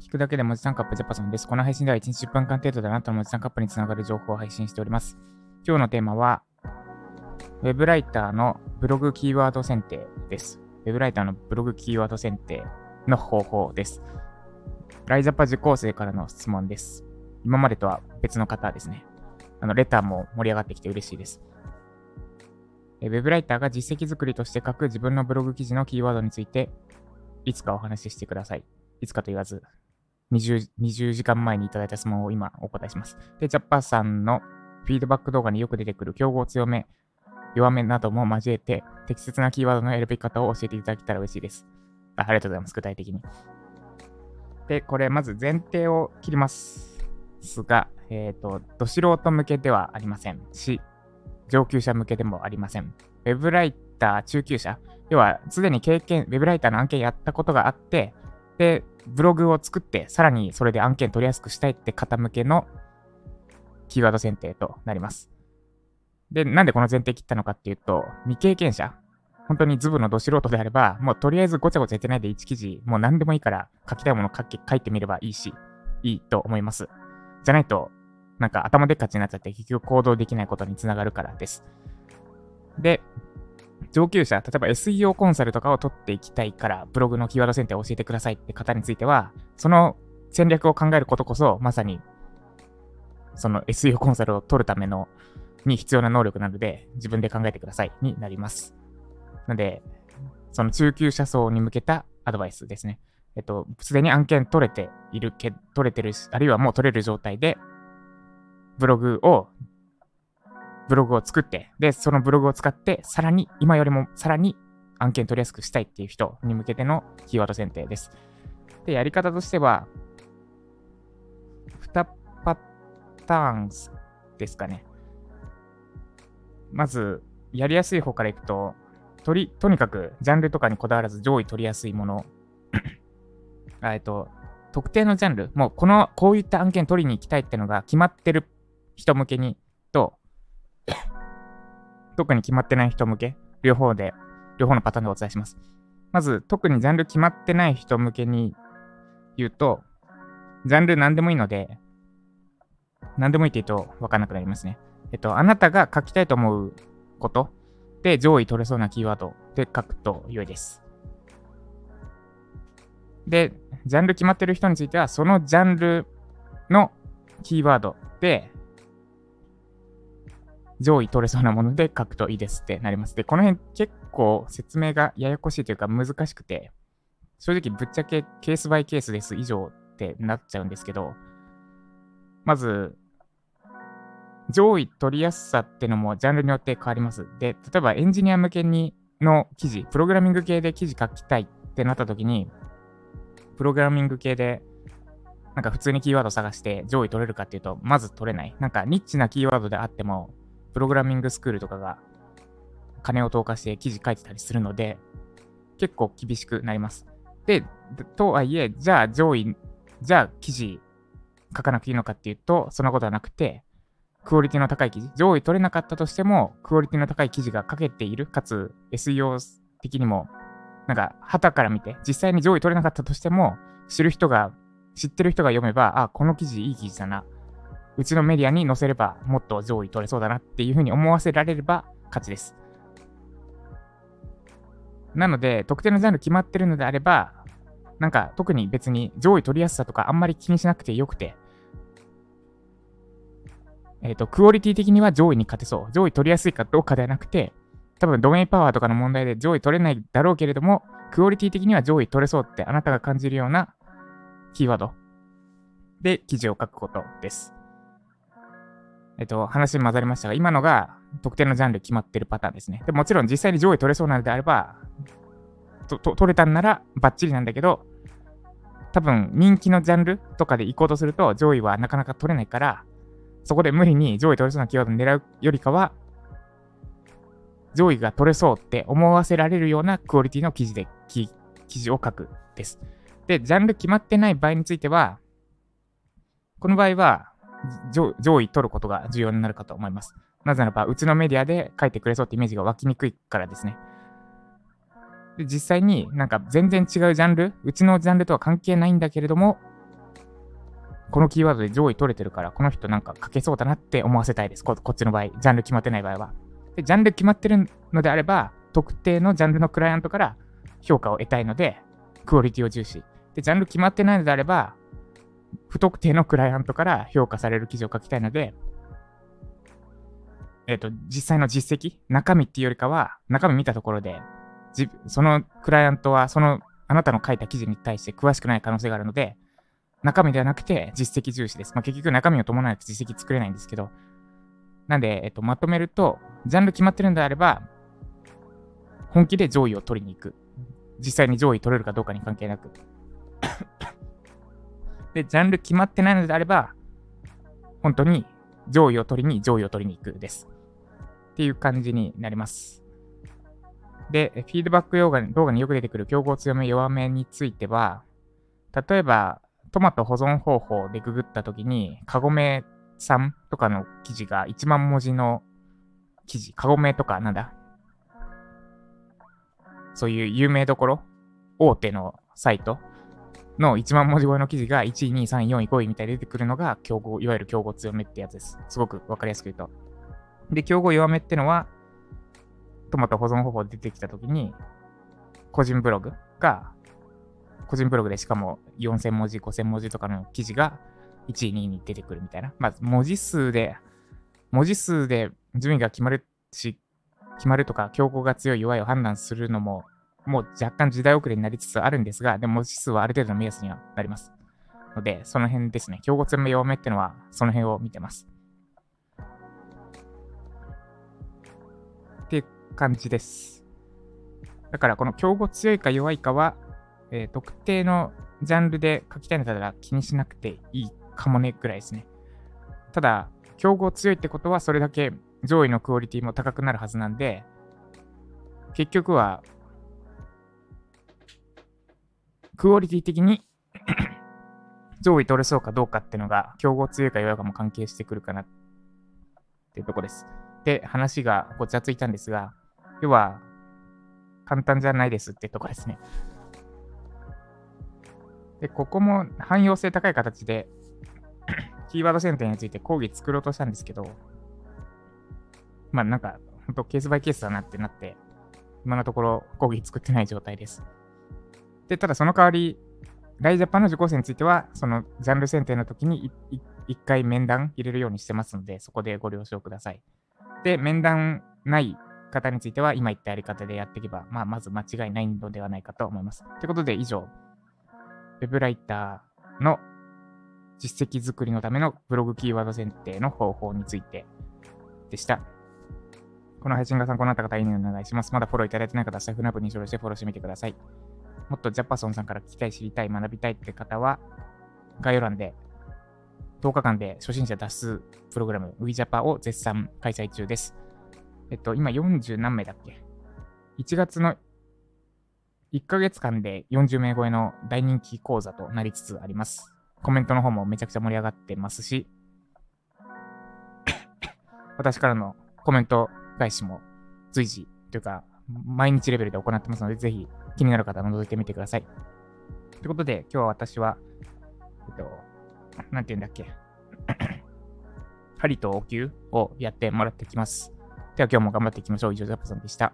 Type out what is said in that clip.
聞くだけで文字タンカップジャパソンです。この配信では1日10分間程度であなたの文字タンカップにつながる情報を配信しております。今日のテーマは、ウェブライターのブログキーワード選定です。ウェブライターのブログキーワード選定の方法です。ライザパ受講生からの質問です。今までとは別の方ですね。あの、レターも盛り上がってきて嬉しいです。えウェブライターが実績作りとして書く自分のブログ記事のキーワードについて、いつかお話ししてください。いつかと言わず、20, 20時間前にいただいた質問を今お答えします。で、ジャッパーさんのフィードバック動画によく出てくる競合強め、弱めなども交えて、適切なキーワードの選び方を教えていただけたら嬉しいです。あありがとうございます。具体的に。で、これ、まず前提を切ります。が、えっ、と、ど素人向けではありませんし、上級者向けでもありません。ウェブライター中級者、要は、すでに経験、ウェブライターの案件やったことがあって、で、ブログを作って、さらにそれで案件取りやすくしたいって方向けのキーワード選定となります。で、なんでこの前提切ったのかっていうと、未経験者、本当にズブのど素人であれば、もうとりあえずごちゃごちゃやってないで1記事、もう何でもいいから書きたいもの書書いてみればいいし、いいと思います。じゃないと、なんか頭でっかちになっちゃって結局行動できないことにつながるからです。で、上級者、例えば SEO コンサルとかを取っていきたいから、ブログのキーワード選定を教えてくださいって方については、その戦略を考えることこそ、まさに、その SEO コンサルを取るための、に必要な能力なので、自分で考えてくださいになります。なので、その中級者層に向けたアドバイスですね。えっと、すでに案件取れているけ、取れてるし、あるいはもう取れる状態で、ブログを、ブログを作って、で、そのブログを使って、さらに、今よりもさらに案件取りやすくしたいっていう人に向けてのキーワード選定です。で、やり方としては、2パターンですかね。まず、やりやすい方からいくと、とり、とにかく、ジャンルとかにこだわらず上位取りやすいもの。えっと、特定のジャンル、もうこの、こういった案件取りに行きたいってのが決まってる人向けに、と、特に決まってない人向け、両方で、両方のパターンでお伝えします。まず、特にジャンル決まってない人向けに言うと、ジャンル何でもいいので、何でもいいって言うと分かんなくなりますね。えっと、あなたが書きたいと思うことで上位取れそうなキーワードで書くと良いです。で、ジャンル決まってる人については、そのジャンルのキーワードで上位取れそうなもので書くといいですってなります。で、この辺結構説明がややこしいというか難しくて、正直ぶっちゃけケースバイケースです以上ってなっちゃうんですけど、まず、上位取りやすさってのもジャンルによって変わります。で、例えばエンジニア向けにの記事、プログラミング系で記事書きたいってなった時に、プログラミング系でなんか普通にキーワード探して上位取れるかっていうと、まず取れない。なんかニッチなキーワードであっても、プログラミングスクールとかが金を投下して記事書いてたりするので、結構厳しくなります。で、とはいえ、じゃあ上位、じゃあ記事書かなくていいのかっていうと、そんなことはなくて、クオリティの高い記事、上位取れなかったとしても、クオリティの高い記事が書けている、かつ SEO 的にも、なんか、旗から見て、実際に上位取れなかったとしても、知る人が、知ってる人が読めば、あ、この記事いい記事だな。うちのメディアに載せれば、もっと上位取れそうだなっていうふうに思わせられれば、勝ちです。なので、特定のジャンル決まってるのであれば、なんか特に別に上位取りやすさとかあんまり気にしなくてよくて、えっ、と、クオリティ的には上位に勝てそう。上位取りやすいかどうかではなくて、多分ドメインパワーとかの問題で上位取れないだろうけれども、クオリティ的には上位取れそうってあなたが感じるようなキーワードで記事を書くことです。えっと、話に混ざりましたが、今のが特定のジャンル決まってるパターンですね。でもちろん実際に上位取れそうなのであれば、とと取れたんならバッチリなんだけど、多分人気のジャンルとかで行こうとすると上位はなかなか取れないから、そこで無理に上位取れそうなキーワードを狙うよりかは、上位が取れそうって思わせられるようなクオリティの記事で記事を書くです。で、ジャンル決まってない場合については、この場合は上上位取ることが重要になるかと思います。なぜならば、うちのメディアで書いてくれそうってイメージが湧きにくいからですね。で、実際になんか全然違うジャンル、うちのジャンルとは関係ないんだけれども、このキーワードで上位取れてるから、この人なんか書けそうだなって思わせたいですこ。こっちの場合、ジャンル決まってない場合は。で、ジャンル決まってるのであれば、特定のジャンルのクライアントから評価を得たいので、クオリティを重視。で、ジャンル決まってないのであれば、不特定のクライアントから評価される記事を書きたいので、えっ、と、実際の実績、中身っていうよりかは、中身見たところで、そのクライアントは、その、あなたの書いた記事に対して詳しくない可能性があるので、中身ではなくて実績重視です。まあ、結局中身を伴わなくて実績作れないんですけど、なんで、えっと、まとめると、ジャンル決まってるんであれば、本気で上位を取りに行く。実際に上位取れるかどうかに関係なく。で、ジャンル決まってないのであれば、本当に上位を取りに上位を取りに行くです。っていう感じになります。で、フィードバック動画動画によく出てくる競合強め弱めについては、例えば、トマト保存方法でググったときに、カゴメさんとかの記事が1万文字の記事、カゴメとかなんだそういう有名どころ、大手のサイトの1万文字超えの記事が1位、2位、3位、4位、5位みたいに出てくるのが競合、いわゆる競合強めってやつです。すごくわかりやすく言うと。で、競合弱めってのは、トマト保存方法出てきたときに、個人ブログが、個人ブログでしかも4000文字、5000文字とかの記事が1位、2位に出てくるみたいな。まず、文字数で、文字数で順位が決まるし、決まるとか、競合が強い弱いを判断するのも、もう若干時代遅れになりつつあるんですが、でも文字数はある程度の目安にはなります。ので、その辺ですね。競合強め弱めっていうのは、その辺を見てます。っていう感じです。だから、この競合強いか弱いかは、えー、特定のジャンルで書きたいのだったら気にしなくていいかもねくらいですね。ただ、競合強いってことはそれだけ上位のクオリティも高くなるはずなんで、結局は、クオリティ的に上位取れそうかどうかっていうのが、競合強いか弱いかも関係してくるかなっていうとこです。で、話がごちゃついたんですが、要は、簡単じゃないですってとこですね。で、ここも汎用性高い形でキーワード選定について講義作ろうとしたんですけど、まあなんか、ほんとケースバイケースだなってなって、今のところ講義作ってない状態です。で、ただその代わり、ライジャパンの受講生については、そのジャンル選定の時に一回面談入れるようにしてますので、そこでご了承ください。で、面談ない方については、今言ったやり方でやっていけば、まあ、まず間違いないのではないかと思います。ということで、以上、ウェブライターの実績作りのためのブログキーワード選定の方法についてでした。この配信が参考になった方、いいねお願いします。まだフォローいただいてない方は、サイフナブに承認してフォローしてみてください。もっとジャパソンさんから聞きたい、知りたい、学びたいって方は、概要欄で10日間で初心者脱出プログラム WeJapa を絶賛開催中です。えっと、今40何名だっけ ?1 月の1ヶ月間で40名超えの大人気講座となりつつあります。コメントの方もめちゃくちゃ盛り上がってますし、私からのコメント返しも随時というか、毎日レベルで行ってますので、ぜひ気になる方は覗いてみてください。ということで、今日は私は、えっと、なんて言うんだっけ。針とお灸をやってもらってきます。では今日も頑張っていきましょう。以上、ジャパさんでした。